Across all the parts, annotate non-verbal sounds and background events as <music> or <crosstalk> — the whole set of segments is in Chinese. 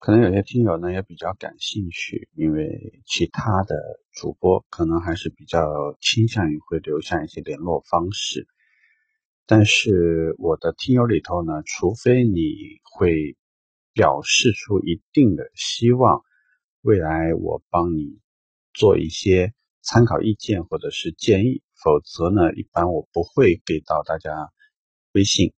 可能有些听友呢也比较感兴趣，因为其他的主播可能还是比较倾向于会留下一些联络方式。但是我的听友里头呢，除非你会表示出一定的希望，未来我帮你做一些参考意见或者是建议，否则呢，一般我不会给到大家微信。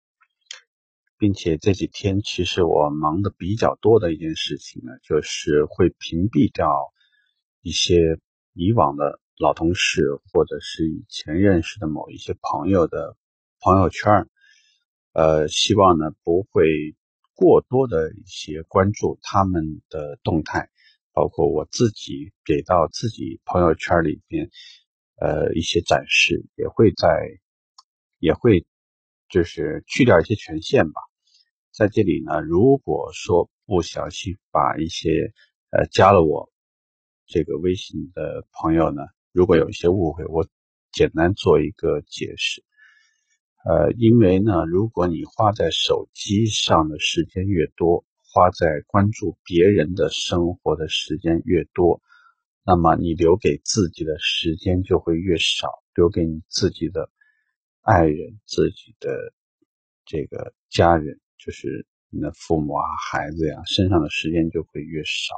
并且这几天，其实我忙的比较多的一件事情呢，就是会屏蔽掉一些以往的老同事，或者是以前认识的某一些朋友的朋友圈呃，希望呢不会过多的一些关注他们的动态，包括我自己给到自己朋友圈里边，呃，一些展示也会在，也会就是去掉一些权限吧。在这里呢，如果说不小心把一些呃加了我这个微信的朋友呢，如果有一些误会，我简单做一个解释。呃，因为呢，如果你花在手机上的时间越多，花在关注别人的生活的时间越多，那么你留给自己的时间就会越少，留给你自己的爱人、自己的这个家人。就是你的父母啊、孩子呀，身上的时间就会越少。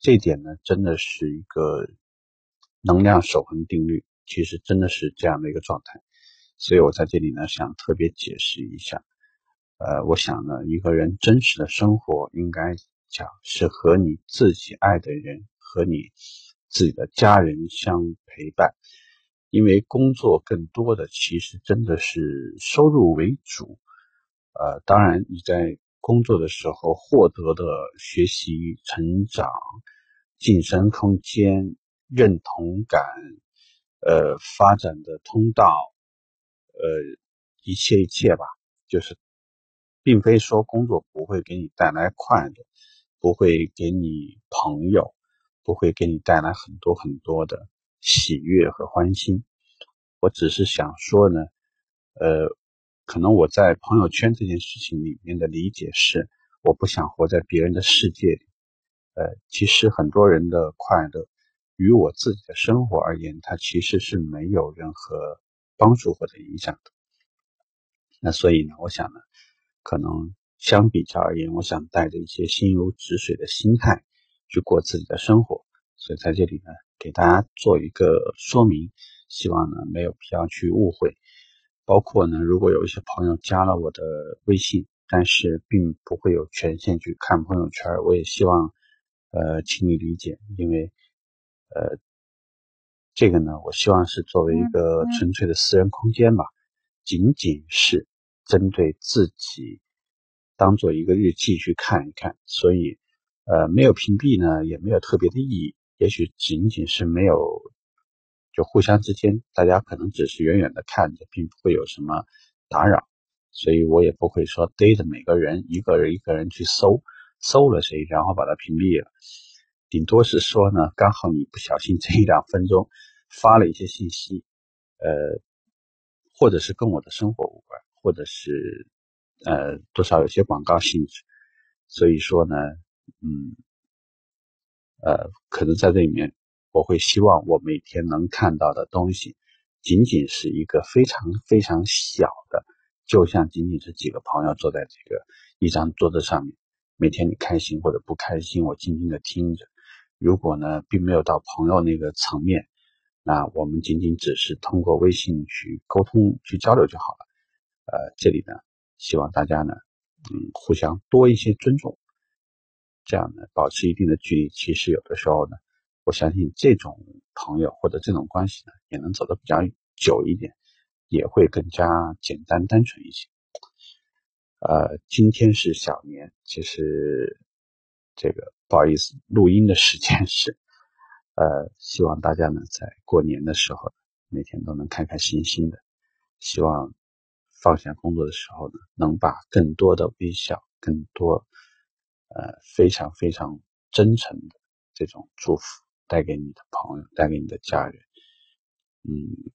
这点呢，真的是一个能量守恒定律，其实真的是这样的一个状态。所以我在这里呢，想特别解释一下。呃，我想呢，一个人真实的生活，应该讲是和你自己爱的人和你自己的家人相陪伴。因为工作更多的其实真的是收入为主。呃，当然，你在工作的时候获得的学习、成长、晋升空间、认同感，呃，发展的通道，呃，一切一切吧，就是，并非说工作不会给你带来快乐，不会给你朋友，不会给你带来很多很多的喜悦和欢心。我只是想说呢，呃。可能我在朋友圈这件事情里面的理解是，我不想活在别人的世界里。呃，其实很多人的快乐，与我自己的生活而言，它其实是没有任何帮助或者影响的。那所以呢，我想呢，可能相比较而言，我想带着一些心如止水的心态去过自己的生活。所以在这里呢，给大家做一个说明，希望呢没有必要去误会。包括呢，如果有一些朋友加了我的微信，但是并不会有权限去看朋友圈，我也希望，呃，请你理解，因为，呃，这个呢，我希望是作为一个纯粹的私人空间吧，仅仅是针对自己，当做一个日记去看一看，所以，呃，没有屏蔽呢，也没有特别的意义，也许仅仅是没有。就互相之间，大家可能只是远远的看着，并不会有什么打扰，所以我也不会说逮着每个人一个人一个人去搜，搜了谁，然后把他屏蔽了。顶多是说呢，刚好你不小心 <laughs> 这一两分钟发了一些信息，呃，或者是跟我的生活无关，或者是呃多少有些广告性质，所以说呢，嗯，呃，可能在这里面。我会希望我每天能看到的东西，仅仅是一个非常非常小的，就像仅仅是几个朋友坐在这个一张桌子上面，每天你开心或者不开心，我静静的听着。如果呢，并没有到朋友那个层面，那我们仅仅只是通过微信去沟通、去交流就好了。呃，这里呢，希望大家呢，嗯，互相多一些尊重，这样呢，保持一定的距离。其实有的时候呢。我相信这种朋友或者这种关系呢，也能走得比较久一点，也会更加简单单纯一些。呃，今天是小年，其实这个不好意思，录音的时间是，呃，希望大家呢在过年的时候，每天都能开开心心的。希望放下工作的时候呢，能把更多的微笑，更多呃非常非常真诚的这种祝福。带给你的朋友，带给你的家人，嗯，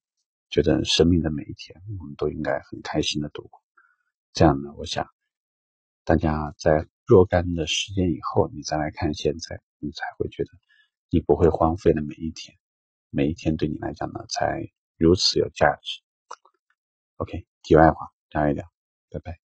觉得生命的每一天，我们都应该很开心的度过。这样呢，我想大家在若干的时间以后，你再来看现在，你才会觉得你不会荒废的每一天，每一天对你来讲呢，才如此有价值。OK，题外话聊一聊，拜拜。